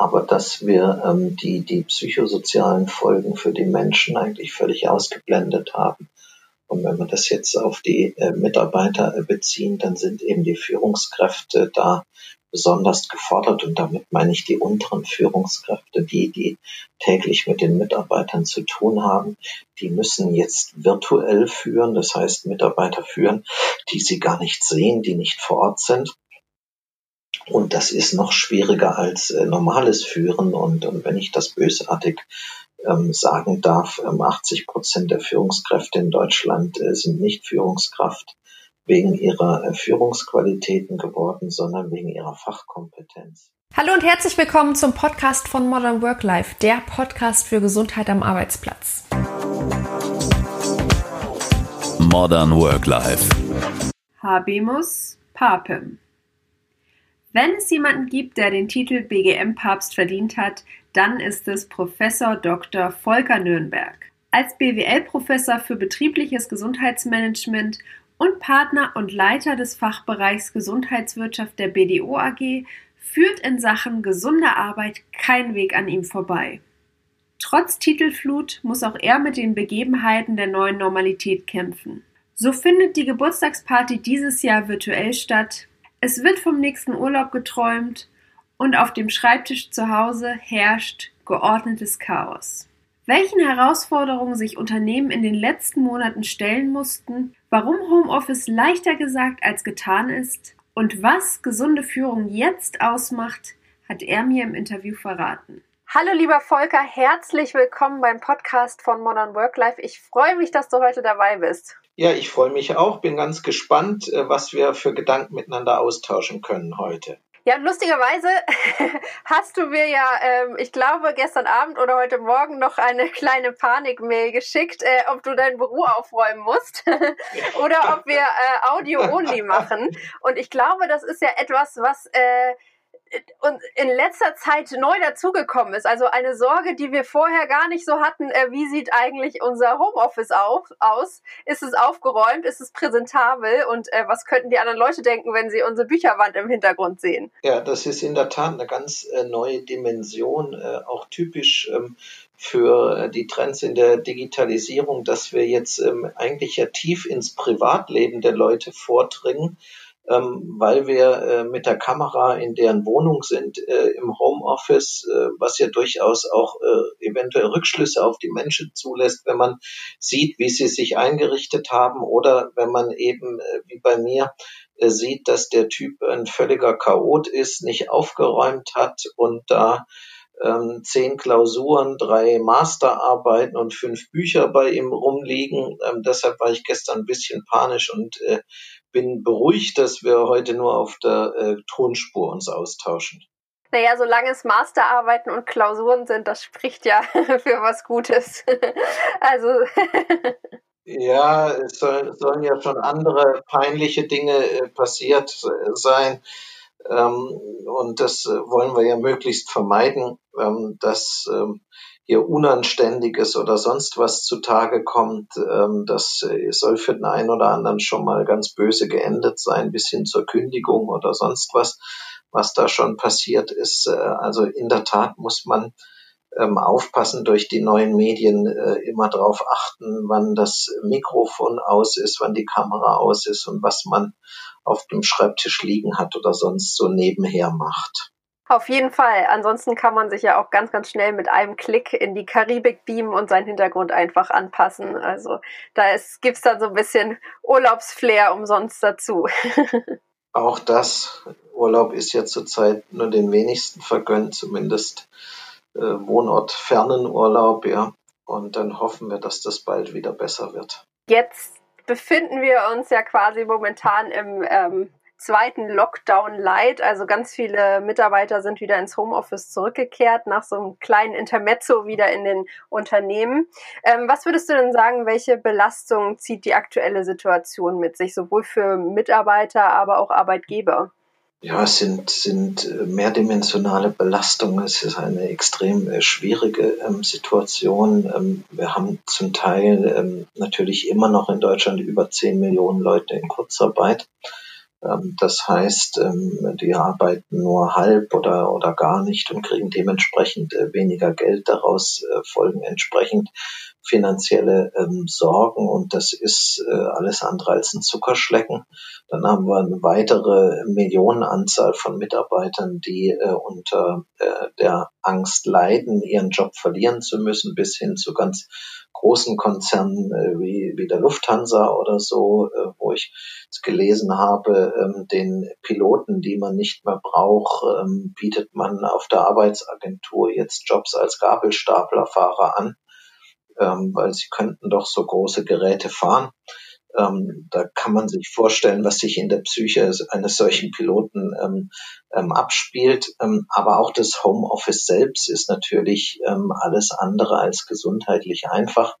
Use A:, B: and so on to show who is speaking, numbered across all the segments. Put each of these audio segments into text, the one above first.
A: aber dass wir ähm, die, die psychosozialen Folgen für die Menschen eigentlich völlig ausgeblendet haben. Und wenn wir das jetzt auf die äh, Mitarbeiter äh, beziehen, dann sind eben die Führungskräfte da besonders gefordert. Und damit meine ich die unteren Führungskräfte, die, die täglich mit den Mitarbeitern zu tun haben. Die müssen jetzt virtuell führen, das heißt Mitarbeiter führen, die sie gar nicht sehen, die nicht vor Ort sind. Und das ist noch schwieriger als äh, normales Führen. Und, und wenn ich das bösartig ähm, sagen darf, ähm, 80 Prozent der Führungskräfte in Deutschland äh, sind nicht Führungskraft wegen ihrer äh, Führungsqualitäten geworden, sondern wegen ihrer Fachkompetenz.
B: Hallo und herzlich willkommen zum Podcast von Modern Work Life, der Podcast für Gesundheit am Arbeitsplatz.
C: Modern Work Life.
B: Habemus Papem. Wenn es jemanden gibt, der den Titel BGM-Papst verdient hat, dann ist es Professor Dr. Volker Nürnberg. Als BWL-Professor für betriebliches Gesundheitsmanagement und Partner und Leiter des Fachbereichs Gesundheitswirtschaft der BDO AG führt in Sachen gesunder Arbeit kein Weg an ihm vorbei. Trotz Titelflut muss auch er mit den Begebenheiten der neuen Normalität kämpfen. So findet die Geburtstagsparty dieses Jahr virtuell statt, es wird vom nächsten Urlaub geträumt und auf dem Schreibtisch zu Hause herrscht geordnetes Chaos. Welchen Herausforderungen sich Unternehmen in den letzten Monaten stellen mussten, warum Homeoffice leichter gesagt als getan ist und was gesunde Führung jetzt ausmacht, hat er mir im Interview verraten. Hallo lieber Volker, herzlich willkommen beim Podcast von Modern Work Life. Ich freue mich, dass du heute dabei bist.
A: Ja, ich freue mich auch, bin ganz gespannt, äh, was wir für Gedanken miteinander austauschen können heute.
B: Ja, lustigerweise hast du mir ja, ähm, ich glaube, gestern Abend oder heute Morgen noch eine kleine Panikmail geschickt, äh, ob du dein Büro aufräumen musst oder ob wir äh, Audio-only machen. Und ich glaube, das ist ja etwas, was äh, und in letzter Zeit neu dazugekommen ist. Also eine Sorge, die wir vorher gar nicht so hatten. Äh, wie sieht eigentlich unser Homeoffice auf, aus? Ist es aufgeräumt? Ist es präsentabel? Und äh, was könnten die anderen Leute denken, wenn sie unsere Bücherwand im Hintergrund sehen?
A: Ja, das ist in der Tat eine ganz äh, neue Dimension, äh, auch typisch ähm, für äh, die Trends in der Digitalisierung, dass wir jetzt ähm, eigentlich ja tief ins Privatleben der Leute vordringen ähm, weil wir äh, mit der Kamera in deren Wohnung sind, äh, im Homeoffice, äh, was ja durchaus auch äh, eventuell Rückschlüsse auf die Menschen zulässt, wenn man sieht, wie sie sich eingerichtet haben oder wenn man eben, äh, wie bei mir, äh, sieht, dass der Typ ein völliger Chaot ist, nicht aufgeräumt hat und da ähm, zehn Klausuren, drei Masterarbeiten und fünf Bücher bei ihm rumliegen. Ähm, deshalb war ich gestern ein bisschen panisch und äh, bin beruhigt, dass wir heute nur auf der äh, Tonspur uns austauschen.
B: Naja, solange es Masterarbeiten und Klausuren sind, das spricht ja für was Gutes. also.
A: ja, es soll, sollen ja schon andere peinliche Dinge äh, passiert äh, sein. Ähm, und das äh, wollen wir ja möglichst vermeiden, ähm, dass ähm, hier Unanständiges oder sonst was zutage kommt. Ähm, das äh, soll für den einen oder anderen schon mal ganz böse geendet sein, bis hin zur Kündigung oder sonst was, was da schon passiert ist. Äh, also in der Tat muss man ähm, aufpassen durch die neuen Medien, äh, immer darauf achten, wann das Mikrofon aus ist, wann die Kamera aus ist und was man auf dem Schreibtisch liegen hat oder sonst so nebenher macht.
B: Auf jeden Fall. Ansonsten kann man sich ja auch ganz, ganz schnell mit einem Klick in die Karibik beamen und seinen Hintergrund einfach anpassen. Also da gibt es dann so ein bisschen Urlaubsflair umsonst dazu.
A: auch das, Urlaub ist ja zurzeit nur den wenigsten vergönnt, zumindest äh, wohnortfernen Urlaub, ja. Und dann hoffen wir, dass das bald wieder besser wird.
B: Jetzt befinden wir uns ja quasi momentan im ähm, zweiten Lockdown Light. Also ganz viele Mitarbeiter sind wieder ins Homeoffice zurückgekehrt, nach so einem kleinen Intermezzo wieder in den Unternehmen. Ähm, was würdest du denn sagen, welche Belastung zieht die aktuelle Situation mit sich, sowohl für Mitarbeiter, aber auch Arbeitgeber?
A: Ja, es sind, sind äh, mehrdimensionale Belastungen. Es ist eine extrem äh, schwierige ähm, Situation. Ähm, wir haben zum Teil ähm, natürlich immer noch in Deutschland über 10 Millionen Leute in Kurzarbeit. Ähm, das heißt, ähm, die arbeiten nur halb oder, oder gar nicht und kriegen dementsprechend äh, weniger Geld daraus, äh, folgen entsprechend finanzielle ähm, Sorgen und das ist äh, alles andere als ein Zuckerschlecken. Dann haben wir eine weitere Millionenanzahl von Mitarbeitern, die unter der Angst leiden, ihren Job verlieren zu müssen, bis hin zu ganz großen Konzernen äh, wie, wie der Lufthansa oder so, äh, wo ich gelesen habe, ähm, den Piloten, die man nicht mehr braucht, ähm, bietet man auf der Arbeitsagentur jetzt Jobs als Gabelstaplerfahrer an, ähm, weil sie könnten doch so große Geräte fahren. Ähm, da kann man sich vorstellen, was sich in der Psyche eines solchen Piloten ähm, ähm, abspielt. Ähm, aber auch das Homeoffice selbst ist natürlich ähm, alles andere als gesundheitlich einfach.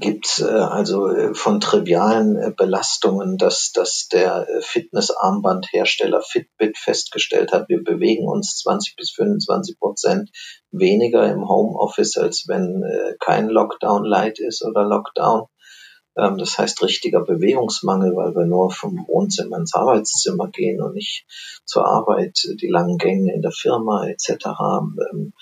A: Gibt äh, also äh, von trivialen äh, Belastungen, dass, dass der äh, Fitnessarmbandhersteller Fitbit festgestellt hat, wir bewegen uns 20 bis 25 Prozent weniger im Homeoffice, als wenn äh, kein Lockdown light ist oder Lockdown. Ähm, das heißt richtiger Bewegungsmangel, weil wir nur vom Wohnzimmer ins Arbeitszimmer gehen und nicht zur Arbeit, die langen Gänge in der Firma etc. Ähm,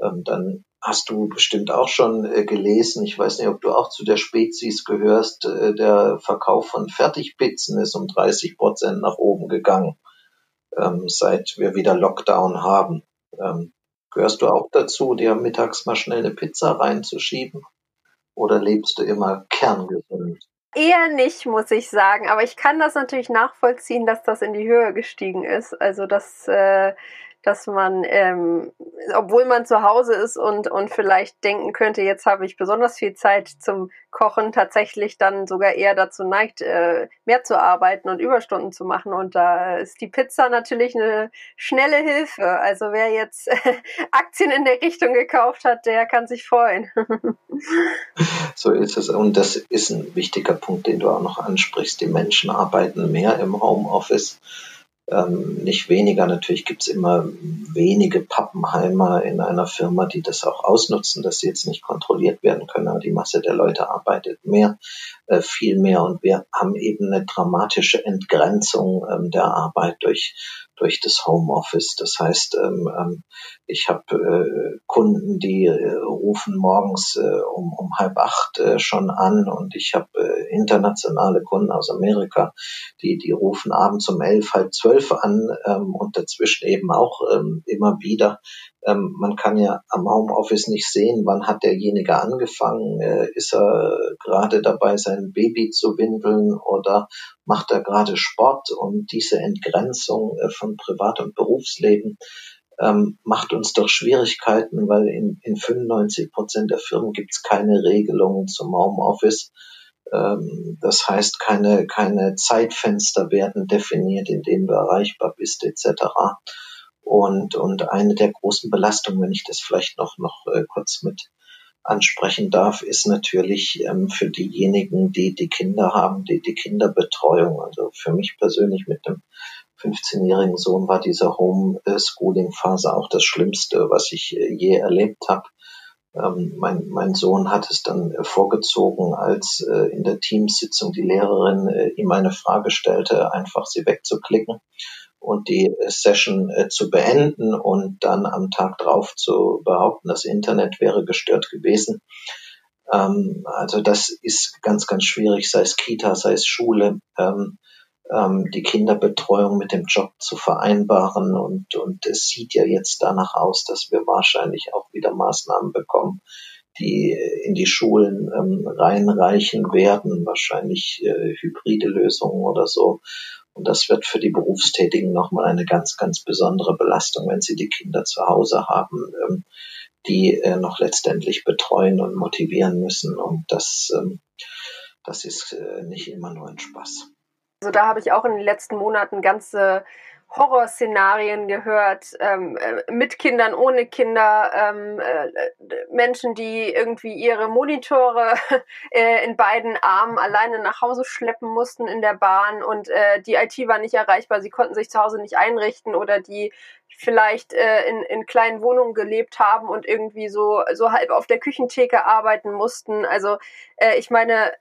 A: ähm, dann hast du bestimmt auch schon äh, gelesen. Ich weiß nicht, ob du auch zu der Spezies gehörst. Äh, der Verkauf von Fertigpizzen ist um 30 Prozent nach oben gegangen, ähm, seit wir wieder Lockdown haben. Ähm, gehörst du auch dazu, dir mittags mal schnell eine Pizza reinzuschieben? Oder lebst du immer kerngesund?
B: Eher nicht, muss ich sagen. Aber ich kann das natürlich nachvollziehen, dass das in die Höhe gestiegen ist. Also das äh, dass man, ähm, obwohl man zu Hause ist und, und vielleicht denken könnte, jetzt habe ich besonders viel Zeit zum Kochen, tatsächlich dann sogar eher dazu neigt, äh, mehr zu arbeiten und Überstunden zu machen. Und da ist die Pizza natürlich eine schnelle Hilfe. Also wer jetzt Aktien in der Richtung gekauft hat, der kann sich freuen.
A: so ist es. Und das ist ein wichtiger Punkt, den du auch noch ansprichst. Die Menschen arbeiten mehr im Homeoffice ähm, nicht weniger. Natürlich gibt's immer wenige Pappenheimer in einer Firma, die das auch ausnutzen, dass sie jetzt nicht kontrolliert werden können, aber die Masse der Leute arbeitet mehr, äh, viel mehr und wir haben eben eine dramatische Entgrenzung ähm, der Arbeit durch durch das Homeoffice. Das heißt, ähm, ähm, ich habe äh, Kunden, die äh, rufen morgens äh, um, um halb acht äh, schon an und ich habe äh, internationale Kunden aus Amerika, die, die rufen abends um elf, halb zwölf an ähm, und dazwischen eben auch ähm, immer wieder. Ähm, man kann ja am Homeoffice nicht sehen, wann hat derjenige angefangen, äh, ist er gerade dabei, sein Baby zu windeln oder macht er gerade Sport und diese Entgrenzung äh, von Privat- und Berufsleben ähm, macht uns doch Schwierigkeiten, weil in, in 95 Prozent der Firmen gibt es keine Regelungen zum Homeoffice. Ähm, das heißt, keine, keine Zeitfenster werden definiert, in denen du erreichbar bist, etc. Und, und eine der großen Belastungen, wenn ich das vielleicht noch, noch äh, kurz mit ansprechen darf, ist natürlich ähm, für diejenigen, die die Kinder haben, die die Kinderbetreuung. Also für mich persönlich mit dem 15-jährigen Sohn war diese Homeschooling-Phase auch das Schlimmste, was ich äh, je erlebt habe. Ähm, mein, mein Sohn hat es dann äh, vorgezogen, als äh, in der Teamsitzung die Lehrerin äh, ihm eine Frage stellte, einfach sie wegzuklicken und die Session äh, zu beenden und dann am Tag drauf zu behaupten, das Internet wäre gestört gewesen. Ähm, also das ist ganz, ganz schwierig, sei es Kita, sei es Schule, ähm, ähm, die Kinderbetreuung mit dem Job zu vereinbaren. Und, und es sieht ja jetzt danach aus, dass wir wahrscheinlich auch wieder Maßnahmen bekommen, die in die Schulen reinreichen werden, wahrscheinlich äh, hybride Lösungen oder so, und das wird für die Berufstätigen nochmal eine ganz, ganz besondere Belastung, wenn sie die Kinder zu Hause haben, ähm, die äh, noch letztendlich betreuen und motivieren müssen. Und das, ähm, das ist äh, nicht immer nur ein Spaß.
B: Also da habe ich auch in den letzten Monaten ganze Horrorszenarien gehört, ähm, äh, mit Kindern, ohne Kinder, ähm, äh, Menschen, die irgendwie ihre Monitore äh, in beiden Armen alleine nach Hause schleppen mussten in der Bahn und äh, die IT war nicht erreichbar, sie konnten sich zu Hause nicht einrichten oder die vielleicht äh, in, in kleinen Wohnungen gelebt haben und irgendwie so, so halb auf der Küchentheke arbeiten mussten. Also äh, ich meine,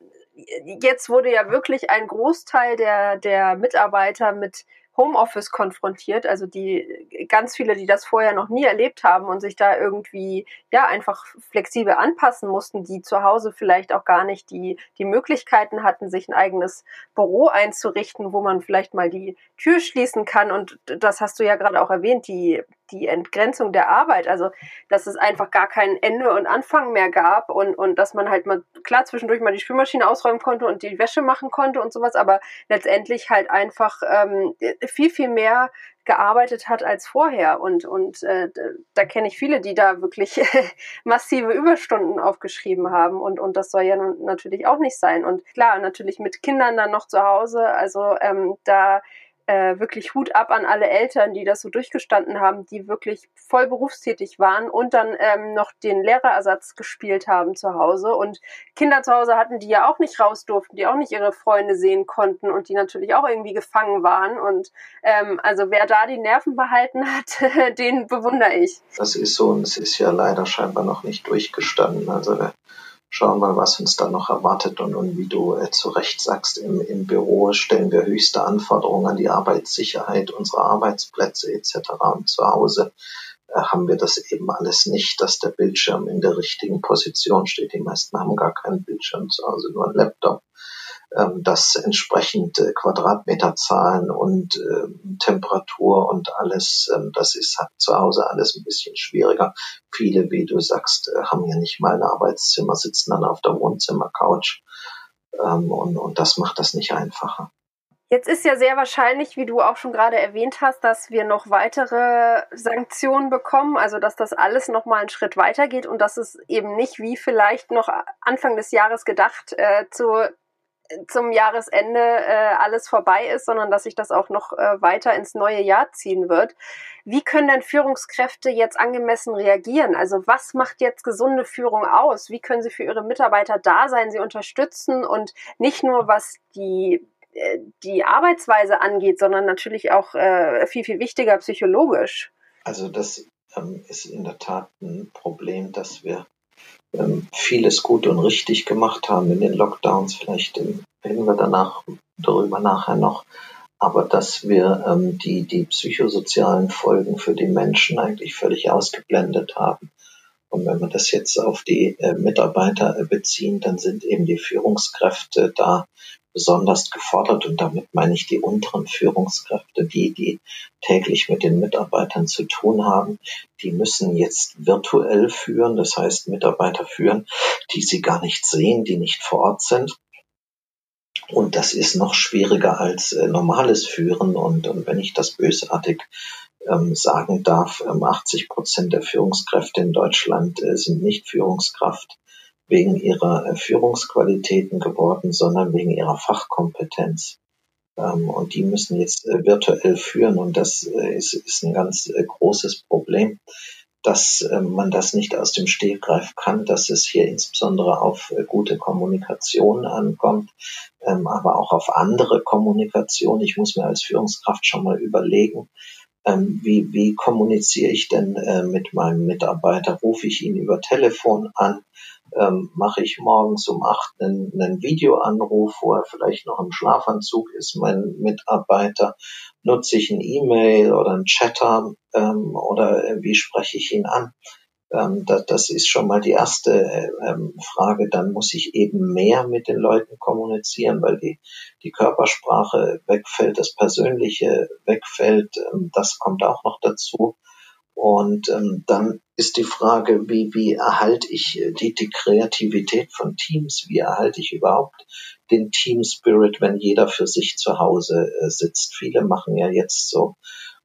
B: jetzt wurde ja wirklich ein Großteil der, der Mitarbeiter mit Homeoffice konfrontiert, also die ganz viele, die das vorher noch nie erlebt haben und sich da irgendwie ja einfach flexibel anpassen mussten, die zu Hause vielleicht auch gar nicht die die Möglichkeiten hatten, sich ein eigenes Büro einzurichten, wo man vielleicht mal die Tür schließen kann. Und das hast du ja gerade auch erwähnt, die die Entgrenzung der Arbeit, also dass es einfach gar kein Ende und Anfang mehr gab und, und dass man halt mal klar zwischendurch mal die Spülmaschine ausräumen konnte und die Wäsche machen konnte und sowas, aber letztendlich halt einfach ähm, viel, viel mehr gearbeitet hat als vorher. Und, und äh, da kenne ich viele, die da wirklich massive Überstunden aufgeschrieben haben. Und, und das soll ja natürlich auch nicht sein. Und klar, natürlich mit Kindern dann noch zu Hause. Also ähm, da äh, wirklich Hut ab an alle Eltern, die das so durchgestanden haben, die wirklich voll berufstätig waren und dann ähm, noch den Lehrerersatz gespielt haben zu Hause und Kinder zu Hause hatten, die ja auch nicht raus durften, die auch nicht ihre Freunde sehen konnten und die natürlich auch irgendwie gefangen waren. Und ähm, also wer da die Nerven behalten hat, den bewundere ich.
A: Das ist so und es ist ja leider scheinbar noch nicht durchgestanden. Also schauen wir, was uns da noch erwartet. Und, und wie du äh, zu Recht sagst, im, im Büro stellen wir höchste Anforderungen an die Arbeitssicherheit unserer Arbeitsplätze etc. Und zu Hause äh, haben wir das eben alles nicht, dass der Bildschirm in der richtigen Position steht. Die meisten haben gar keinen Bildschirm zu Hause, nur einen Laptop dass entsprechend Quadratmeterzahlen und äh, Temperatur und alles, ähm, das ist zu Hause alles ein bisschen schwieriger. Viele, wie du sagst, äh, haben ja nicht mal ein Arbeitszimmer, sitzen dann auf der Wohnzimmercouch ähm, und, und das macht das nicht einfacher.
B: Jetzt ist ja sehr wahrscheinlich, wie du auch schon gerade erwähnt hast, dass wir noch weitere Sanktionen bekommen, also dass das alles noch mal einen Schritt weitergeht und dass es eben nicht wie vielleicht noch Anfang des Jahres gedacht äh, zu zum Jahresende äh, alles vorbei ist, sondern dass sich das auch noch äh, weiter ins neue Jahr ziehen wird. Wie können denn Führungskräfte jetzt angemessen reagieren? Also was macht jetzt gesunde Führung aus? Wie können sie für ihre Mitarbeiter da sein, sie unterstützen und nicht nur was die äh, die Arbeitsweise angeht, sondern natürlich auch äh, viel, viel wichtiger psychologisch.
A: Also das ähm, ist in der Tat ein Problem, dass wir vieles gut und richtig gemacht haben in den Lockdowns. Vielleicht ähm, reden wir danach darüber nachher noch. Aber dass wir ähm, die, die psychosozialen Folgen für die Menschen eigentlich völlig ausgeblendet haben. Und wenn wir das jetzt auf die äh, Mitarbeiter äh, beziehen, dann sind eben die Führungskräfte da besonders gefordert und damit meine ich die unteren Führungskräfte, die, die täglich mit den Mitarbeitern zu tun haben. Die müssen jetzt virtuell führen, das heißt Mitarbeiter führen, die sie gar nicht sehen, die nicht vor Ort sind. Und das ist noch schwieriger als äh, normales Führen. Und, und wenn ich das bösartig ähm, sagen darf, ähm, 80 Prozent der Führungskräfte in Deutschland äh, sind nicht Führungskraft wegen ihrer äh, Führungsqualitäten geworden, sondern wegen ihrer Fachkompetenz. Ähm, und die müssen jetzt äh, virtuell führen und das äh, ist, ist ein ganz großes Problem, dass man das nicht aus dem Stegreif kann, dass es hier insbesondere auf gute Kommunikation ankommt, ähm, aber auch auf andere Kommunikation. Ich muss mir als Führungskraft schon mal überlegen, ähm, wie, wie kommuniziere ich denn mit meinem Mitarbeiter? Rufe ich ihn über Telefon an? Ähm, mache ich morgens um acht einen, einen Videoanruf, wo er vielleicht noch im Schlafanzug ist, mein Mitarbeiter, nutze ich ein E-Mail oder ein Chatter ähm, oder wie spreche ich ihn an? Ähm, das, das ist schon mal die erste äh, ähm, Frage. Dann muss ich eben mehr mit den Leuten kommunizieren, weil die, die Körpersprache wegfällt, das Persönliche wegfällt. Ähm, das kommt auch noch dazu. Und ähm, dann ist die Frage, wie, wie erhalte ich äh, die, die Kreativität von Teams? Wie erhalte ich überhaupt den Team Spirit, wenn jeder für sich zu Hause äh, sitzt? Viele machen ja jetzt so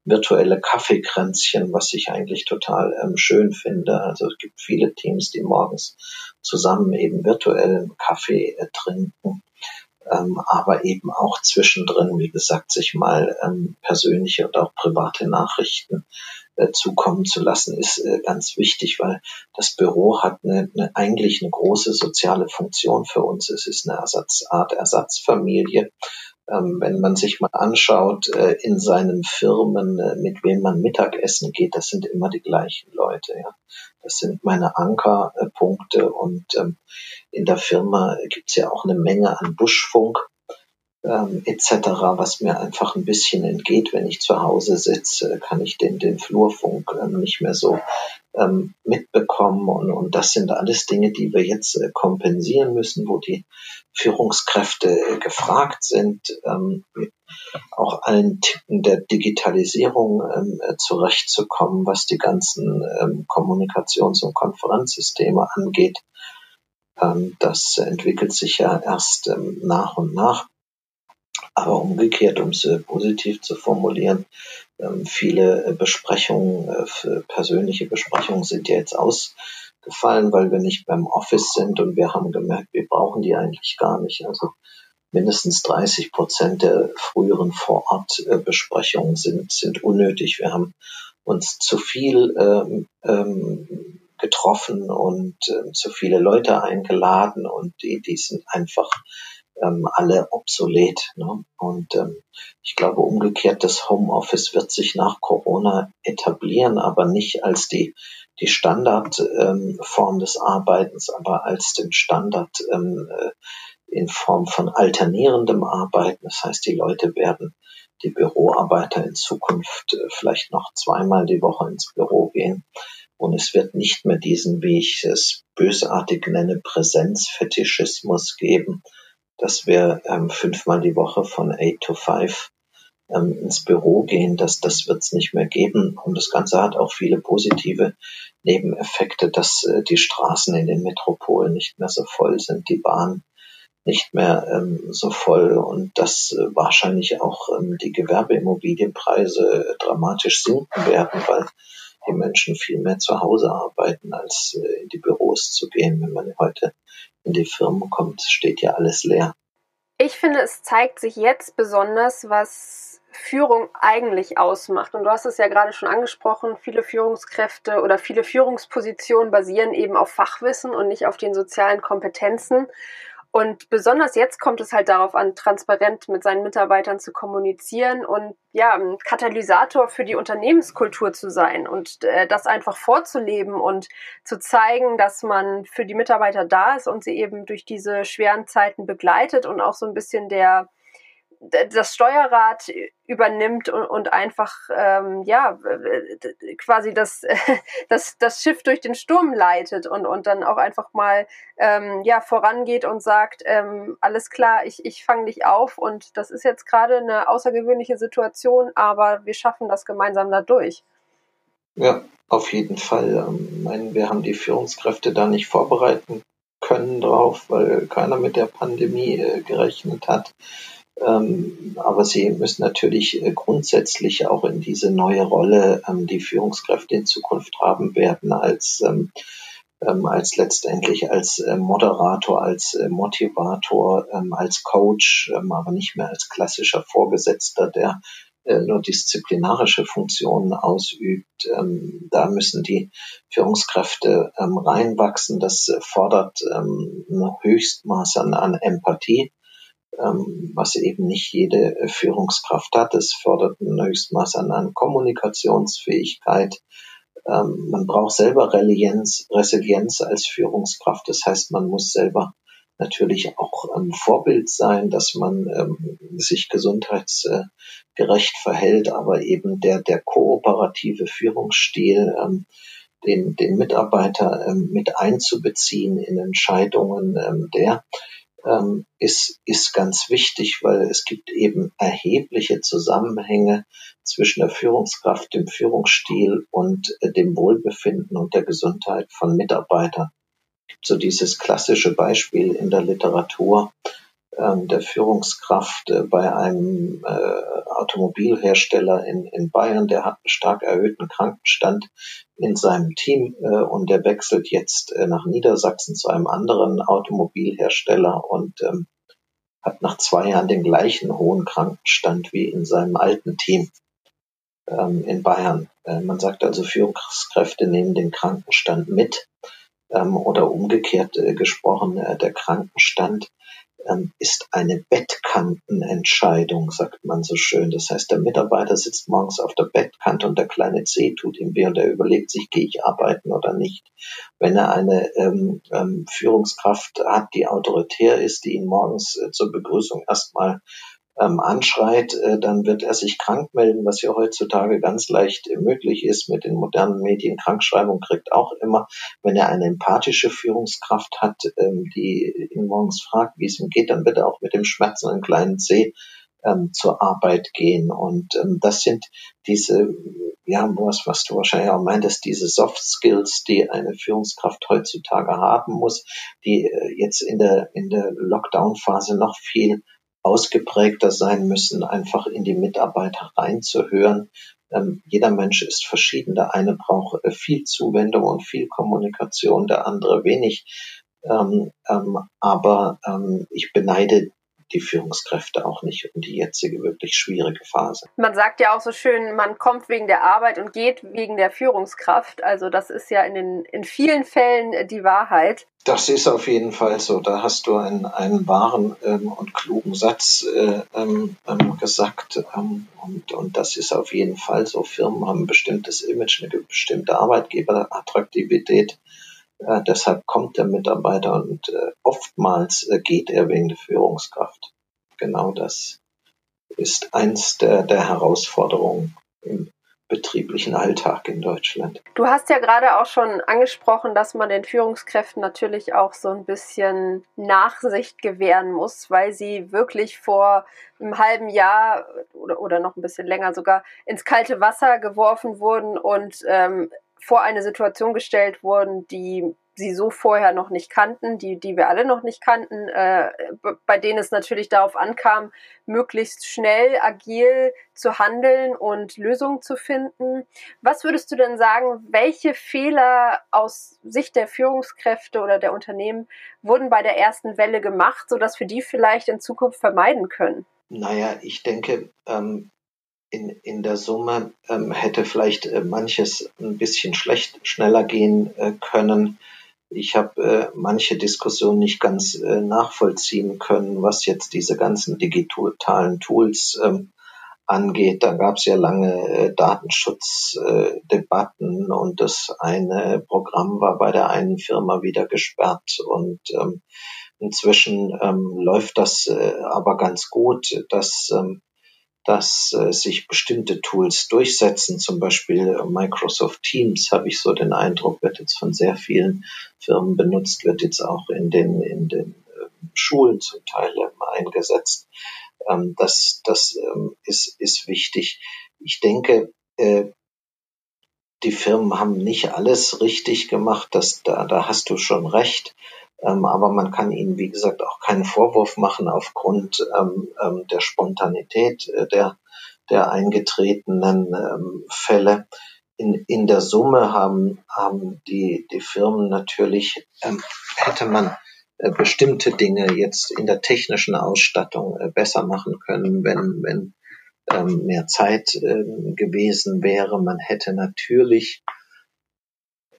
A: virtuelle Kaffeekränzchen, was ich eigentlich total ähm, schön finde. Also es gibt viele Teams, die morgens zusammen eben virtuellen Kaffee äh, trinken. Ähm, aber eben auch zwischendrin, wie gesagt, sich mal ähm, persönliche und auch private Nachrichten zukommen zu lassen, ist äh, ganz wichtig, weil das Büro hat eine, eine, eigentlich eine große soziale Funktion für uns. Es ist eine Ersatzart, Ersatzfamilie. Ähm, wenn man sich mal anschaut äh, in seinen Firmen, äh, mit wem man Mittagessen geht, das sind immer die gleichen Leute. Ja. Das sind meine Ankerpunkte und ähm, in der Firma gibt's ja auch eine Menge an Buschfunk ähm, etc., was mir einfach ein bisschen entgeht, wenn ich zu Hause sitze, kann ich den, den Flurfunk ähm, nicht mehr so ähm, mitbekommen und, und das sind alles Dinge, die wir jetzt äh, kompensieren müssen, wo die Führungskräfte äh, gefragt sind, ähm, auch allen Tippen der Digitalisierung ähm, äh, zurechtzukommen, was die ganzen ähm, Kommunikations- und Konferenzsysteme angeht. Ähm, das entwickelt sich ja erst ähm, nach und nach. Aber umgekehrt, um es äh, positiv zu formulieren, ähm, viele äh, Besprechungen, äh, persönliche Besprechungen sind ja jetzt ausgefallen, weil wir nicht beim Office sind und wir haben gemerkt, wir brauchen die eigentlich gar nicht. Also mindestens 30 Prozent der früheren Vorortbesprechungen sind, sind unnötig. Wir haben uns zu viel ähm, ähm, getroffen und äh, zu viele Leute eingeladen und die, die sind einfach ähm, alle obsolet. Ne? Und ähm, ich glaube umgekehrt, das Homeoffice wird sich nach Corona etablieren, aber nicht als die, die Standardform ähm, des Arbeitens, aber als den Standard ähm, äh, in Form von alternierendem Arbeiten. Das heißt, die Leute werden, die Büroarbeiter in Zukunft äh, vielleicht noch zweimal die Woche ins Büro gehen. Und es wird nicht mehr diesen, wie ich es bösartig nenne, Präsenzfetischismus geben, dass wir ähm, fünfmal die Woche von 8 to 5 ähm, ins Büro gehen. Das, das wird es nicht mehr geben. Und das Ganze hat auch viele positive Nebeneffekte, dass äh, die Straßen in den Metropolen nicht mehr so voll sind, die Bahn nicht mehr ähm, so voll und dass äh, wahrscheinlich auch ähm, die Gewerbeimmobilienpreise äh, dramatisch sinken werden, weil die Menschen viel mehr zu Hause arbeiten, als äh, in die Büros zu gehen. Wenn man heute in die Firmen kommt, steht ja alles leer.
B: Ich finde, es zeigt sich jetzt besonders, was Führung eigentlich ausmacht. Und du hast es ja gerade schon angesprochen, viele Führungskräfte oder viele Führungspositionen basieren eben auf Fachwissen und nicht auf den sozialen Kompetenzen. Und besonders jetzt kommt es halt darauf an, transparent mit seinen Mitarbeitern zu kommunizieren und ja, ein Katalysator für die Unternehmenskultur zu sein und äh, das einfach vorzuleben und zu zeigen, dass man für die Mitarbeiter da ist und sie eben durch diese schweren Zeiten begleitet und auch so ein bisschen der das Steuerrad übernimmt und, und einfach ähm, ja quasi das, das das Schiff durch den Sturm leitet und und dann auch einfach mal ähm, ja vorangeht und sagt ähm, alles klar ich ich fange dich auf. Und das ist jetzt gerade eine außergewöhnliche Situation aber wir schaffen das gemeinsam dadurch
A: ja auf jeden Fall. Ähm, ich meine, wir haben die Führungskräfte da nicht vorbereiten können drauf weil keiner mit der Pandemie äh, gerechnet hat aber sie müssen natürlich äh, grundsätzlich auch in diese neue Rolle, ähm, die Führungskräfte in Zukunft haben werden, als, ähm, als letztendlich als äh, Moderator, als äh, Motivator, als Coach, aber nicht mehr als klassischer Vorgesetzter, der nur disziplinarische Funktionen ausübt. da müssen die Führungskräfte reinwachsen. Das fordert ein Höchstmaß an, an Empathie ähm, was eben nicht jede äh, Führungskraft hat. Es fordert ein Höchstmaß an, Kommunikationsfähigkeit. Ähm, man braucht selber Resilienz, Resilienz als Führungskraft. Das heißt, man muss selber natürlich auch ähm, Vorbild sein, dass man ähm, sich gesundheitsgerecht verhält, aber eben der, der kooperative Führungsstil, ähm, den, den Mitarbeiter ähm, mit einzubeziehen in Entscheidungen, ähm, der ähm, ist, ist ganz wichtig, weil es gibt eben erhebliche Zusammenhänge zwischen der Führungskraft, dem Führungsstil und äh, dem Wohlbefinden und der Gesundheit von Mitarbeitern. Es gibt so dieses klassische Beispiel in der Literatur, der Führungskraft äh, bei einem äh, Automobilhersteller in, Bayern, der hat einen stark erhöhten Krankenstand in seinem Team äh, und der wechselt jetzt nach Niedersachsen zu einem anderen Automobilhersteller und ähm, hat nach zwei Jahren den gleichen hohen Krankenstand wie in seinem alten Team ähm, in Bayern. Man sagt also, Führungskräfte nehmen den Krankenstand mit ähm, oder umgekehrt gesprochen, der Krankenstand ist eine Bettkantenentscheidung, sagt man so schön. Das heißt, der Mitarbeiter sitzt morgens auf der Bettkante und der kleine C tut ihm weh und er überlegt sich, gehe ich arbeiten oder nicht. Wenn er eine ähm, ähm, Führungskraft hat, die autoritär ist, die ihn morgens äh, zur Begrüßung erstmal ähm, anschreit, äh, dann wird er sich krank melden, was ja heutzutage ganz leicht äh, möglich ist mit den modernen Medien. Krankschreibung kriegt auch immer, wenn er eine empathische Führungskraft hat, ähm, die ihn morgens fragt, wie es ihm geht, dann wird er auch mit dem schmerzenden kleinen C ähm, zur Arbeit gehen. Und ähm, das sind diese, ja, was, was du wahrscheinlich auch meintest, diese Soft Skills, die eine Führungskraft heutzutage haben muss, die äh, jetzt in der, in der Lockdown-Phase noch viel ausgeprägter sein müssen, einfach in die Mitarbeiter reinzuhören. Ähm, jeder Mensch ist verschieden. Der eine braucht äh, viel Zuwendung und viel Kommunikation, der andere wenig. Ähm, ähm, aber ähm, ich beneide die Führungskräfte auch nicht um die jetzige wirklich schwierige Phase.
B: Man sagt ja auch so schön, man kommt wegen der Arbeit und geht wegen der Führungskraft. Also das ist ja in, den, in vielen Fällen die Wahrheit.
A: Das ist auf jeden Fall so. Da hast du einen, einen wahren ähm, und klugen Satz äh, ähm, ähm gesagt. Ähm, und, und das ist auf jeden Fall so. Firmen haben ein bestimmtes Image, eine bestimmte Arbeitgeberattraktivität. Äh, deshalb kommt der Mitarbeiter und äh, oftmals äh, geht er wegen der Führungskraft. Genau das ist eins der, der Herausforderungen im betrieblichen Alltag in Deutschland.
B: Du hast ja gerade auch schon angesprochen, dass man den Führungskräften natürlich auch so ein bisschen Nachsicht gewähren muss, weil sie wirklich vor einem halben Jahr oder, oder noch ein bisschen länger sogar ins kalte Wasser geworfen wurden und ähm, vor eine Situation gestellt wurden, die sie so vorher noch nicht kannten, die, die wir alle noch nicht kannten, äh, bei denen es natürlich darauf ankam, möglichst schnell, agil zu handeln und Lösungen zu finden. Was würdest du denn sagen, welche Fehler aus Sicht der Führungskräfte oder der Unternehmen wurden bei der ersten Welle gemacht, sodass wir die vielleicht in Zukunft vermeiden können?
A: Naja, ich denke, ähm, in, in der Summe ähm, hätte vielleicht äh, manches ein bisschen schlecht schneller gehen äh, können. Ich habe äh, manche Diskussionen nicht ganz äh, nachvollziehen können, was jetzt diese ganzen digitalen Tools ähm, angeht. Da gab es ja lange äh, Datenschutzdebatten äh, und das eine Programm war bei der einen Firma wieder gesperrt und ähm, inzwischen ähm, läuft das äh, aber ganz gut, dass ähm, dass äh, sich bestimmte Tools durchsetzen. Zum Beispiel äh, Microsoft Teams habe ich so den Eindruck, wird jetzt von sehr vielen Firmen benutzt, wird jetzt auch in den, in den äh, Schulen zum Teil ähm, eingesetzt. Ähm, das das ähm, ist, ist wichtig. Ich denke, äh, die Firmen haben nicht alles richtig gemacht. Das, da, da hast du schon recht. Ähm, aber man kann ihnen, wie gesagt, auch keinen Vorwurf machen aufgrund ähm, ähm, der Spontanität äh, der, der eingetretenen ähm, Fälle. In, in der Summe haben, haben die, die Firmen natürlich, ähm, hätte man äh, bestimmte Dinge jetzt in der technischen Ausstattung äh, besser machen können, wenn, wenn ähm, mehr Zeit gewesen wäre. Man hätte natürlich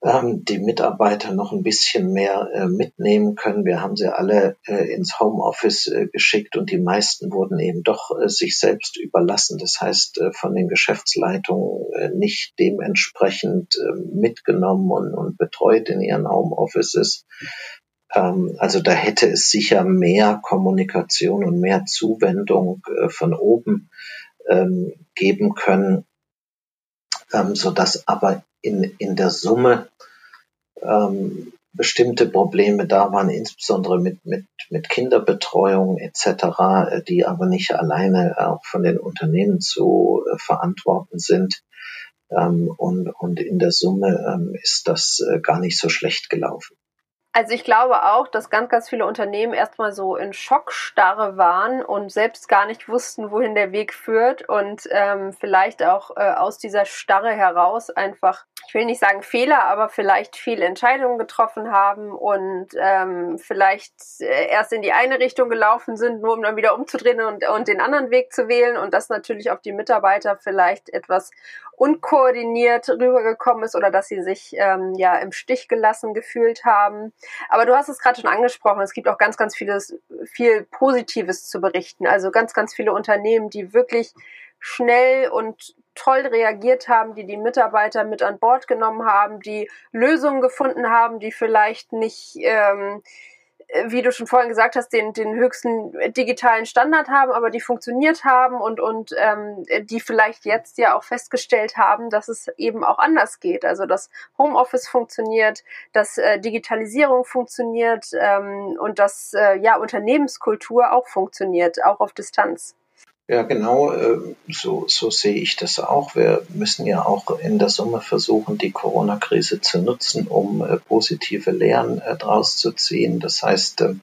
A: ähm, die Mitarbeiter noch ein bisschen mehr äh, mitnehmen können. Wir haben sie alle äh, ins Homeoffice äh, geschickt und die meisten wurden eben doch äh, sich selbst überlassen. Das heißt, äh, von den Geschäftsleitungen äh, nicht dementsprechend mitgenommen und, und betreut in ihren Homeoffices. Ähm, also da hätte es sicher mehr Kommunikation und mehr Zuwendung von oben ähm, geben können, ähm, so dass aber in, in der Summe ähm, bestimmte Probleme da waren, insbesondere mit, mit, mit Kinderbetreuung etc., die aber nicht alleine auch von den Unternehmen zu äh, verantworten sind. Ähm, und, und in der Summe ähm, ist das äh, gar nicht so schlecht gelaufen.
B: Also ich glaube auch, dass ganz, ganz viele Unternehmen erstmal so in Schockstarre waren und selbst gar nicht wussten, wohin der Weg führt und ähm, vielleicht auch äh, aus dieser Starre heraus einfach, ich will nicht sagen Fehler, aber vielleicht viele Entscheidungen getroffen haben und ähm, vielleicht äh, erst in die eine Richtung gelaufen sind, nur um dann wieder umzudrehen und, und den anderen Weg zu wählen und das natürlich auf die Mitarbeiter vielleicht etwas unkoordiniert rübergekommen ist oder dass sie sich ähm, ja im Stich gelassen gefühlt haben. Aber du hast es gerade schon angesprochen, es gibt auch ganz, ganz vieles, viel Positives zu berichten. Also ganz, ganz viele Unternehmen, die wirklich schnell und toll reagiert haben, die die Mitarbeiter mit an Bord genommen haben, die Lösungen gefunden haben, die vielleicht nicht, ähm, wie du schon vorhin gesagt hast, den, den höchsten digitalen Standard haben, aber die funktioniert haben und, und ähm, die vielleicht jetzt ja auch festgestellt haben, dass es eben auch anders geht. Also dass Homeoffice funktioniert, dass äh, Digitalisierung funktioniert ähm, und dass äh, ja Unternehmenskultur auch funktioniert, auch auf Distanz.
A: Ja, genau, äh, so, so sehe ich das auch. Wir müssen ja auch in der Summe versuchen, die Corona-Krise zu nutzen, um äh, positive Lehren äh, draus zu ziehen. Das heißt, ähm,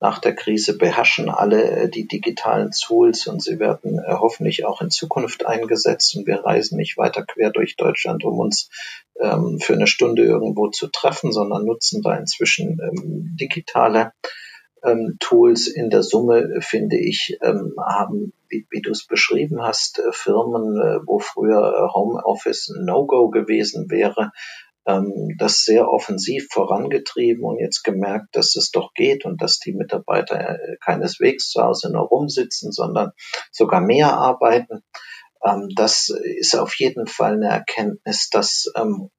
A: nach der Krise beherrschen alle die digitalen Tools und sie werden hoffentlich auch in Zukunft eingesetzt und wir reisen nicht weiter quer durch Deutschland, um uns ähm, für eine Stunde irgendwo zu treffen, sondern nutzen da inzwischen ähm, digitale ähm, Tools in der Summe, finde ich, ähm, haben, wie, wie du es beschrieben hast, äh, Firmen, äh, wo früher äh, Homeoffice ein No-Go gewesen wäre, ähm, das sehr offensiv vorangetrieben und jetzt gemerkt, dass es doch geht und dass die Mitarbeiter äh, keineswegs zu Hause nur rumsitzen, sondern sogar mehr arbeiten. Ähm, das ist auf jeden Fall eine Erkenntnis, dass ähm,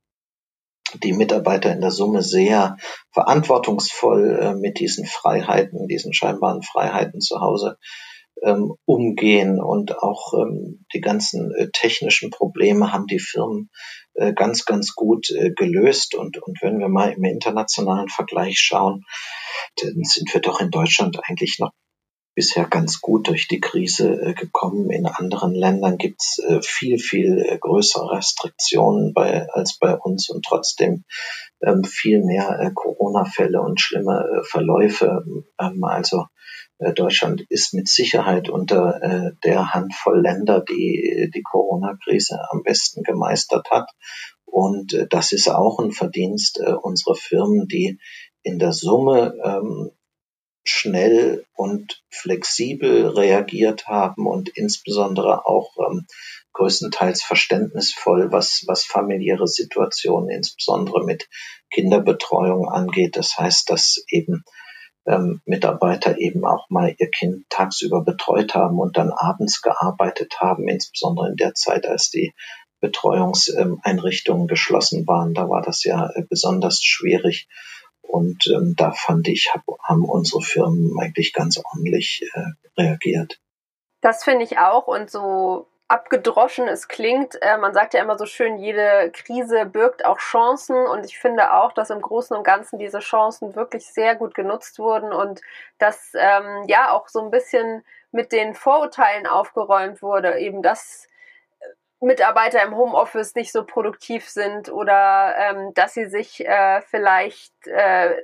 A: die Mitarbeiter in der Summe sehr verantwortungsvoll äh, mit diesen Freiheiten, diesen scheinbaren Freiheiten zu Hause ähm, umgehen und auch ähm, die ganzen äh, technischen Probleme haben die Firmen äh, ganz, ganz gut äh, gelöst. Und, und wenn wir mal im internationalen Vergleich schauen, dann sind wir doch in Deutschland eigentlich noch bisher ganz gut durch die Krise äh, gekommen. In anderen Ländern gibt es äh, viel, viel äh, größere Restriktionen bei, als bei uns und trotzdem ähm, viel mehr Corona-Fälle und schlimme Verläufe. Ähm, also Deutschland ist mit Sicherheit unter der Handvoll Länder, die die Corona-Krise am besten gemeistert hat. Und das ist auch ein Verdienst unserer Firmen, die in der Summe ähm, schnell und flexibel reagiert haben und insbesondere auch ähm, größtenteils verständnisvoll, was, was familiäre Situationen, insbesondere mit Kinderbetreuung angeht. Das heißt, dass eben ähm, Mitarbeiter eben auch mal ihr Kind tagsüber betreut haben und dann abends gearbeitet haben, insbesondere in der Zeit, als die Betreuungseinrichtungen geschlossen waren. Da war das ja äh, besonders schwierig. Und ähm, da fand ich, hab, haben unsere Firmen eigentlich ganz ordentlich äh, reagiert.
B: Das finde ich auch. Und so abgedroschen es klingt, äh, man sagt ja immer so schön, jede Krise birgt auch Chancen. Und ich finde auch, dass im Großen und Ganzen diese Chancen wirklich sehr gut genutzt wurden und dass ähm, ja auch so ein bisschen mit den Vorurteilen aufgeräumt wurde. Eben das Mitarbeiter im Homeoffice nicht so produktiv sind oder ähm, dass sie sich äh, vielleicht äh,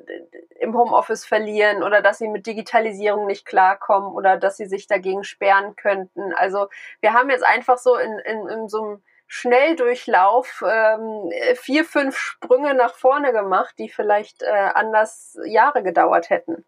B: im Homeoffice verlieren oder dass sie mit Digitalisierung nicht klarkommen oder dass sie sich dagegen sperren könnten. Also wir haben jetzt einfach so in, in, in so einem Schnelldurchlauf ähm, vier, fünf Sprünge nach vorne gemacht, die vielleicht äh, anders Jahre gedauert hätten.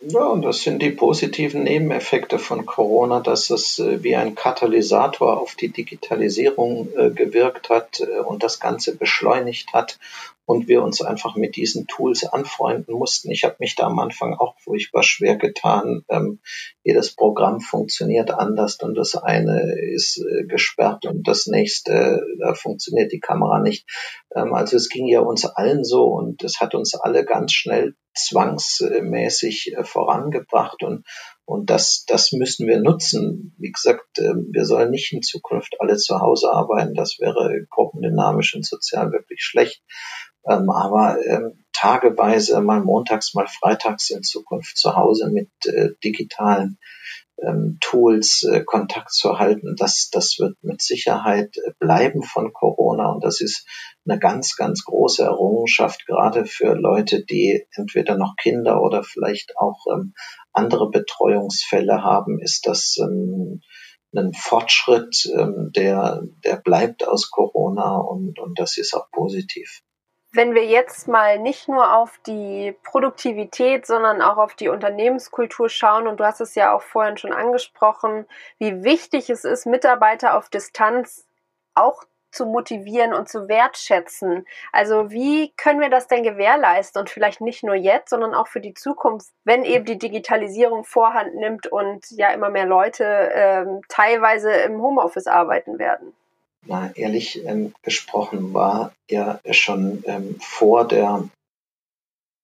A: Ja, und das sind die positiven Nebeneffekte von Corona, dass es äh, wie ein Katalysator auf die Digitalisierung äh, gewirkt hat äh, und das Ganze beschleunigt hat und wir uns einfach mit diesen Tools anfreunden mussten. Ich habe mich da am Anfang auch furchtbar schwer getan. Ähm, jedes Programm funktioniert anders und das eine ist äh, gesperrt und das nächste, da funktioniert die Kamera nicht. Ähm, also es ging ja uns allen so und es hat uns alle ganz schnell zwangsmäßig äh, vorangebracht und und das, das müssen wir nutzen. Wie gesagt, ähm, wir sollen nicht in Zukunft alle zu Hause arbeiten. Das wäre gruppendynamisch und sozial wirklich schlecht. Ähm, aber ähm, tageweise, mal montags, mal freitags in Zukunft zu Hause mit äh, digitalen ähm, Tools äh, Kontakt zu halten, das, das wird mit Sicherheit äh, bleiben von Corona. Und das ist eine ganz, ganz große Errungenschaft, gerade für Leute, die entweder noch Kinder oder vielleicht auch ähm, andere Betreuungsfälle haben, ist das ähm, ein Fortschritt, ähm, der, der bleibt aus Corona und, und das ist auch positiv.
B: Wenn wir jetzt mal nicht nur auf die Produktivität, sondern auch auf die Unternehmenskultur schauen, und du hast es ja auch vorhin schon angesprochen, wie wichtig es ist, Mitarbeiter auf Distanz auch zu motivieren und zu wertschätzen. Also wie können wir das denn gewährleisten und vielleicht nicht nur jetzt, sondern auch für die Zukunft, wenn eben die Digitalisierung Vorhand nimmt und ja immer mehr Leute ähm, teilweise im Homeoffice arbeiten werden?
A: Na, ehrlich ähm, gesprochen war ja schon ähm, vor der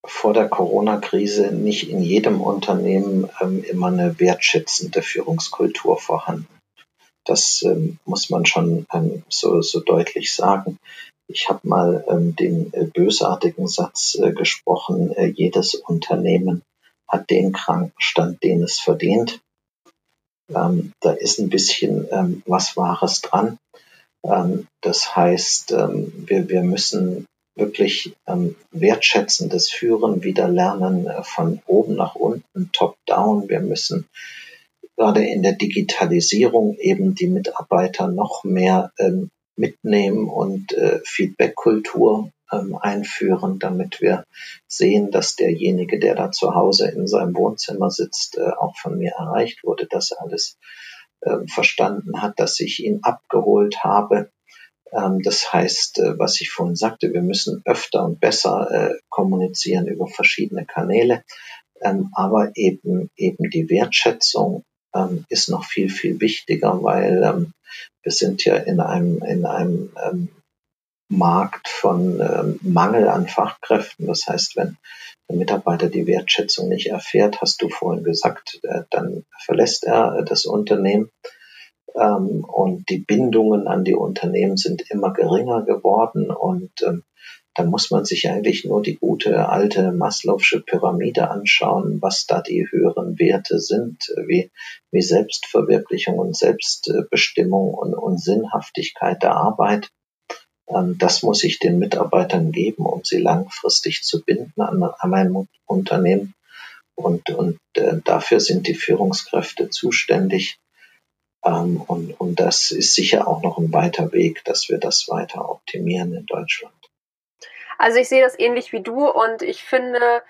A: vor der Corona-Krise nicht in jedem Unternehmen ähm, immer eine wertschätzende Führungskultur vorhanden. Das ähm, muss man schon ähm, so, so deutlich sagen. Ich habe mal ähm, den äh, bösartigen Satz äh, gesprochen, äh, jedes Unternehmen hat den Krankenstand, den es verdient. Ähm, da ist ein bisschen ähm, was Wahres dran. Ähm, das heißt, ähm, wir, wir müssen wirklich ähm, wertschätzendes Führen wieder lernen, äh, von oben nach unten, top-down. Wir müssen gerade in der Digitalisierung eben die Mitarbeiter noch mehr mitnehmen und äh, Feedback-Kultur einführen, damit wir sehen, dass derjenige, der da zu Hause in seinem Wohnzimmer sitzt, äh, auch von mir erreicht wurde, dass alles äh, verstanden hat, dass ich ihn abgeholt habe. Ähm, das heißt, äh, was ich vorhin sagte, wir müssen öfter und besser äh, kommunizieren über verschiedene Kanäle, ähm, aber eben eben die Wertschätzung ähm, ist noch viel viel wichtiger, weil ähm, wir sind ja in einem in einem ähm, Markt von ähm, Mangel an Fachkräften. Das heißt, wenn der Mitarbeiter die Wertschätzung nicht erfährt, hast du vorhin gesagt, äh, dann verlässt er äh, das Unternehmen. Ähm, und die Bindungen an die Unternehmen sind immer geringer geworden und ähm, da muss man sich eigentlich nur die gute alte Maslow'sche Pyramide anschauen, was da die höheren Werte sind, wie, wie Selbstverwirklichung und Selbstbestimmung und, und Sinnhaftigkeit der Arbeit. Das muss ich den Mitarbeitern geben, um sie langfristig zu binden an, an mein Unternehmen. Und, und äh, dafür sind die Führungskräfte zuständig. Ähm, und, und das ist sicher auch noch ein weiter Weg, dass wir das weiter optimieren in Deutschland.
B: Also ich sehe das ähnlich wie du und ich finde,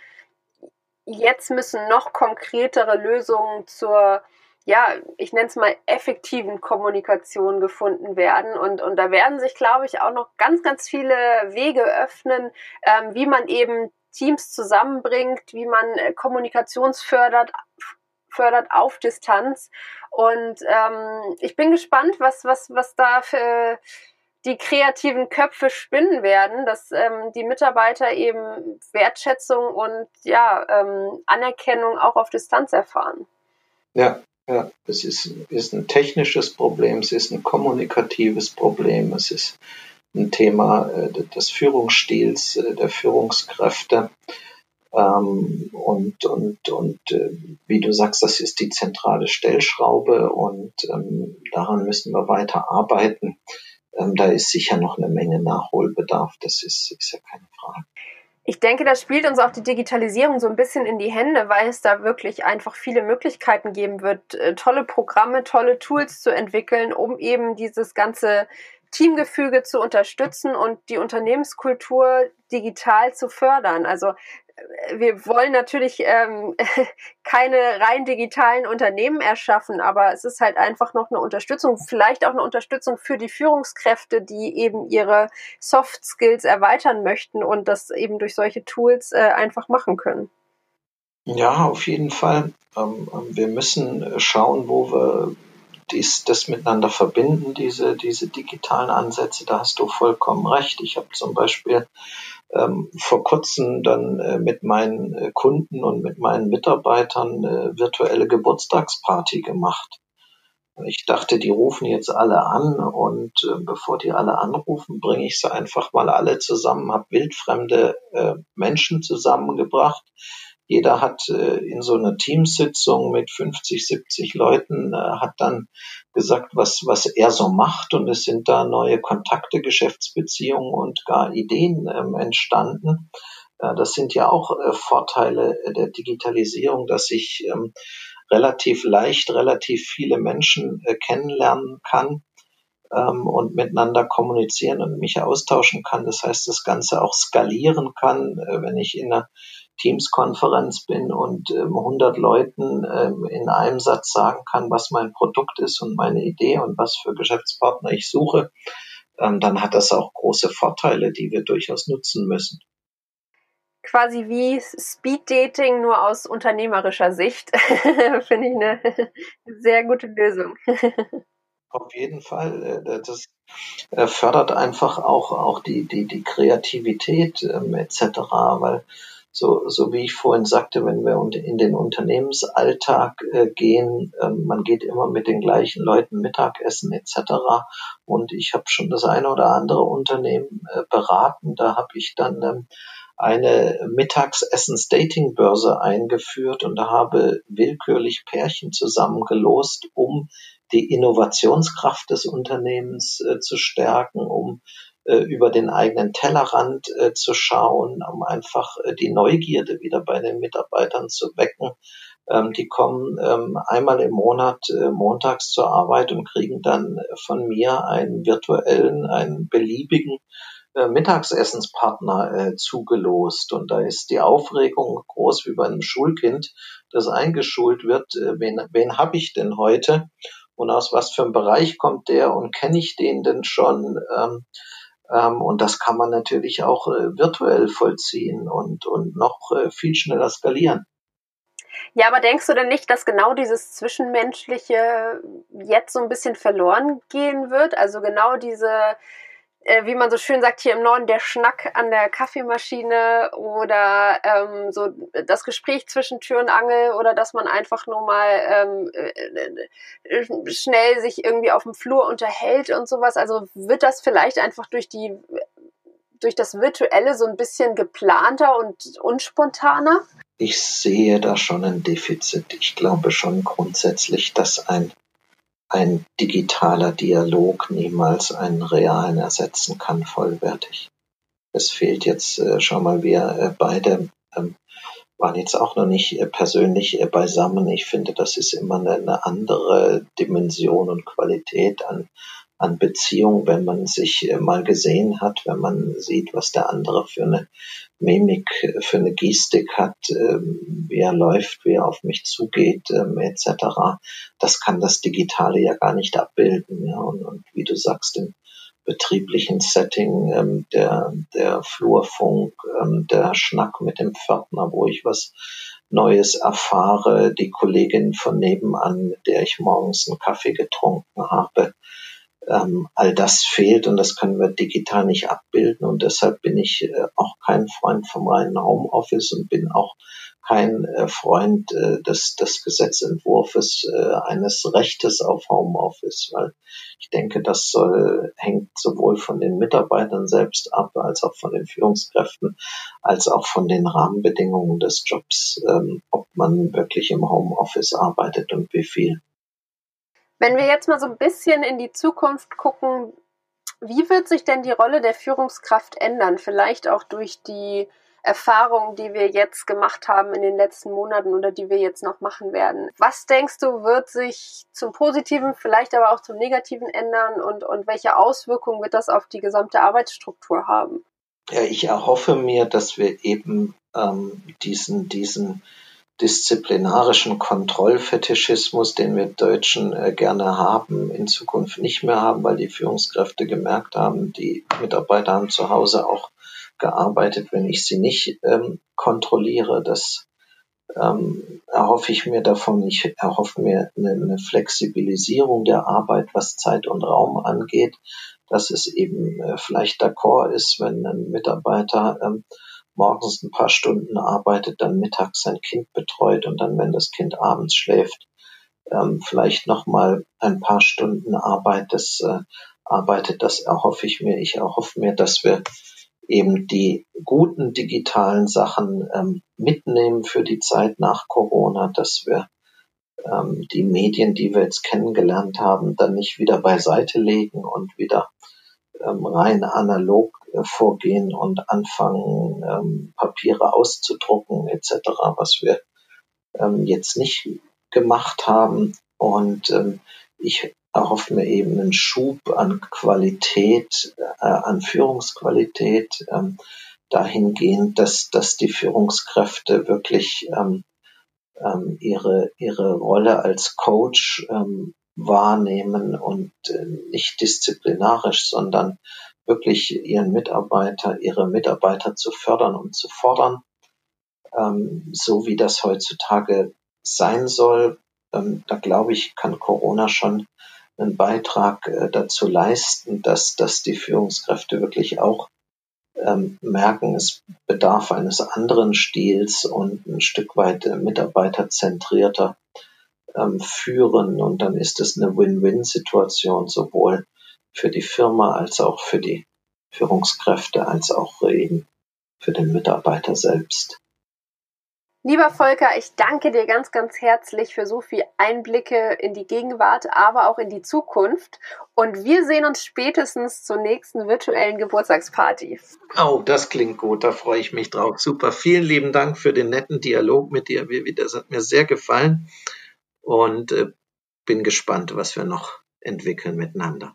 B: jetzt müssen noch konkretere Lösungen zur ja, ich nenne es mal effektiven Kommunikation gefunden werden. Und, und da werden sich, glaube ich, auch noch ganz, ganz viele Wege öffnen, ähm, wie man eben Teams zusammenbringt, wie man äh, Kommunikationsfördert fördert auf Distanz. Und ähm, ich bin gespannt, was, was, was da für die kreativen Köpfe spinnen werden, dass ähm, die Mitarbeiter eben Wertschätzung und ja, ähm, Anerkennung auch auf Distanz erfahren.
A: Ja, ja, es ist, ist ein technisches Problem, es ist ein kommunikatives Problem, es ist ein Thema äh, des Führungsstils, äh, der Führungskräfte. Ähm, und und, und äh, wie du sagst, das ist die zentrale Stellschraube und ähm, daran müssen wir weiter arbeiten. Ähm, da ist sicher noch eine Menge Nachholbedarf, das ist, ist ja keine Frage.
B: Ich denke, das spielt uns auch die Digitalisierung so ein bisschen in die Hände, weil es da wirklich einfach viele Möglichkeiten geben wird, äh, tolle Programme, tolle Tools zu entwickeln, um eben dieses ganze Teamgefüge zu unterstützen und die Unternehmenskultur digital zu fördern. Also wir wollen natürlich ähm, keine rein digitalen Unternehmen erschaffen, aber es ist halt einfach noch eine Unterstützung, vielleicht auch eine Unterstützung für die Führungskräfte, die eben ihre Soft Skills erweitern möchten und das eben durch solche Tools äh, einfach machen können.
A: Ja, auf jeden Fall. Ähm, ähm wir müssen schauen, wo wir dies, das miteinander verbinden, diese, diese digitalen Ansätze. Da hast du vollkommen recht. Ich habe zum Beispiel ähm, vor kurzem dann äh, mit meinen äh, Kunden und mit meinen Mitarbeitern äh, virtuelle Geburtstagsparty gemacht. Ich dachte, die rufen jetzt alle an und äh, bevor die alle anrufen, bringe ich sie einfach mal alle zusammen, habe wildfremde äh, Menschen zusammengebracht, jeder hat äh, in so einer Teamsitzung mit 50, 70 Leuten, äh, hat dann gesagt, was, was er so macht. Und es sind da neue Kontakte, Geschäftsbeziehungen und gar Ideen ähm, entstanden. Äh, das sind ja auch äh, Vorteile der Digitalisierung, dass ich ähm, relativ leicht, relativ viele Menschen äh, kennenlernen kann ähm, und miteinander kommunizieren und mich austauschen kann. Das heißt, das Ganze auch skalieren kann, äh, wenn ich in einer Teams-Konferenz bin und ähm, 100 Leuten ähm, in einem Satz sagen kann, was mein Produkt ist und meine Idee und was für Geschäftspartner ich suche, ähm, dann hat das auch große Vorteile, die wir durchaus nutzen müssen.
B: Quasi wie Speed Dating nur aus unternehmerischer Sicht. Finde ich eine sehr gute Lösung.
A: Auf jeden Fall. Äh, das fördert einfach auch, auch die, die, die Kreativität ähm, etc., weil so, so wie ich vorhin sagte, wenn wir in den Unternehmensalltag äh, gehen, äh, man geht immer mit den gleichen Leuten Mittagessen etc. Und ich habe schon das eine oder andere Unternehmen äh, beraten. Da habe ich dann ähm, eine Mittagsessens-Dating-Börse eingeführt und da habe willkürlich Pärchen zusammengelost, um die Innovationskraft des Unternehmens äh, zu stärken, um äh, über den eigenen Tellerrand äh, zu schauen, um einfach äh, die Neugierde wieder bei den Mitarbeitern zu wecken. Ähm, die kommen ähm, einmal im Monat äh, montags zur Arbeit und kriegen dann von mir einen virtuellen, einen beliebigen äh, Mittagsessenspartner äh, zugelost. Und da ist die Aufregung groß wie bei einem Schulkind, das eingeschult wird. Äh, wen wen habe ich denn heute? Und aus was für einem Bereich kommt der? Und kenne ich den denn schon? Ähm, ähm, und das kann man natürlich auch äh, virtuell vollziehen und, und noch äh, viel schneller skalieren.
B: Ja, aber denkst du denn nicht, dass genau dieses Zwischenmenschliche jetzt so ein bisschen verloren gehen wird? Also genau diese äh, wie man so schön sagt hier im Norden, der Schnack an der Kaffeemaschine oder ähm, so das Gespräch zwischen Tür und Angel oder dass man einfach nur mal ähm, äh, äh, schnell sich irgendwie auf dem Flur unterhält und sowas. Also wird das vielleicht einfach durch die durch das Virtuelle so ein bisschen geplanter und unspontaner?
A: Ich sehe da schon ein Defizit. Ich glaube schon grundsätzlich, dass ein ein digitaler Dialog niemals einen realen ersetzen kann, vollwertig. Es fehlt jetzt, äh, schau mal, wir äh, beide ähm, waren jetzt auch noch nicht äh, persönlich beisammen. Ich finde, das ist immer eine andere Dimension und Qualität an, an Beziehung, wenn man sich äh, mal gesehen hat, wenn man sieht, was der andere für eine Mimik, für eine Gestik hat, ähm, wie er läuft, wie er auf mich zugeht, ähm, etc. Das kann das Digitale ja gar nicht abbilden. Ja? Und, und wie du sagst, im betrieblichen Setting, ähm, der, der Flurfunk, der Schnack mit dem Pförtner, wo ich was Neues erfahre, die Kollegin von nebenan, mit der ich morgens einen Kaffee getrunken habe, ähm, all das fehlt und das können wir digital nicht abbilden und deshalb bin ich äh, auch kein Freund vom reinen Homeoffice und bin auch kein äh, Freund äh, des, des Gesetzentwurfs äh, eines Rechtes auf Homeoffice, weil ich denke, das soll, hängt sowohl von den Mitarbeitern selbst ab, als auch von den Führungskräften, als auch von den Rahmenbedingungen des Jobs, ähm, ob man wirklich im Homeoffice arbeitet und wie viel.
B: Wenn wir jetzt mal so ein bisschen in die Zukunft gucken, wie wird sich denn die Rolle der Führungskraft ändern? Vielleicht auch durch die Erfahrungen, die wir jetzt gemacht haben in den letzten Monaten oder die wir jetzt noch machen werden. Was denkst du, wird sich zum Positiven, vielleicht aber auch zum Negativen ändern und, und welche Auswirkungen wird das auf die gesamte Arbeitsstruktur haben?
A: Ja, ich erhoffe mir, dass wir eben ähm, diesen, diesen disziplinarischen Kontrollfetischismus, den wir Deutschen äh, gerne haben, in Zukunft nicht mehr haben, weil die Führungskräfte gemerkt haben, die Mitarbeiter haben zu Hause auch gearbeitet, wenn ich sie nicht ähm, kontrolliere. Das ähm, erhoffe ich mir davon. Ich erhoffe mir eine, eine Flexibilisierung der Arbeit, was Zeit und Raum angeht, dass es eben äh, vielleicht d'accord ist, wenn ein Mitarbeiter ähm, morgens ein paar Stunden arbeitet, dann mittags sein Kind betreut und dann, wenn das Kind abends schläft, ähm, vielleicht nochmal ein paar Stunden Arbeit, das äh, arbeitet, das erhoffe ich mir. Ich erhoffe mir, dass wir eben die guten digitalen Sachen ähm, mitnehmen für die Zeit nach Corona, dass wir ähm, die Medien, die wir jetzt kennengelernt haben, dann nicht wieder beiseite legen und wieder ähm, rein analog vorgehen und anfangen, ähm, Papiere auszudrucken etc., was wir ähm, jetzt nicht gemacht haben. Und ähm, ich erhoffe mir eben einen Schub an Qualität, äh, an Führungsqualität, ähm, dahingehend, dass, dass die Führungskräfte wirklich ähm, ähm, ihre, ihre Rolle als Coach ähm, wahrnehmen und äh, nicht disziplinarisch, sondern wirklich ihren Mitarbeiter, ihre Mitarbeiter zu fördern und zu fordern, ähm, so wie das heutzutage sein soll. Ähm, da glaube ich, kann Corona schon einen Beitrag äh, dazu leisten, dass, dass die Führungskräfte wirklich auch ähm, merken, es bedarf eines anderen Stils und ein Stück weit äh, mitarbeiterzentrierter ähm, führen. Und dann ist es eine Win-Win-Situation, sowohl für die Firma als auch für die Führungskräfte, als auch eben für den Mitarbeiter selbst.
B: Lieber Volker, ich danke dir ganz, ganz herzlich für so viel Einblicke in die Gegenwart, aber auch in die Zukunft. Und wir sehen uns spätestens zur nächsten virtuellen Geburtstagsparty.
A: Oh, das klingt gut, da freue ich mich drauf. Super, vielen lieben Dank für den netten Dialog mit dir, Vivi. Das hat mir sehr gefallen und äh, bin gespannt, was wir noch entwickeln miteinander.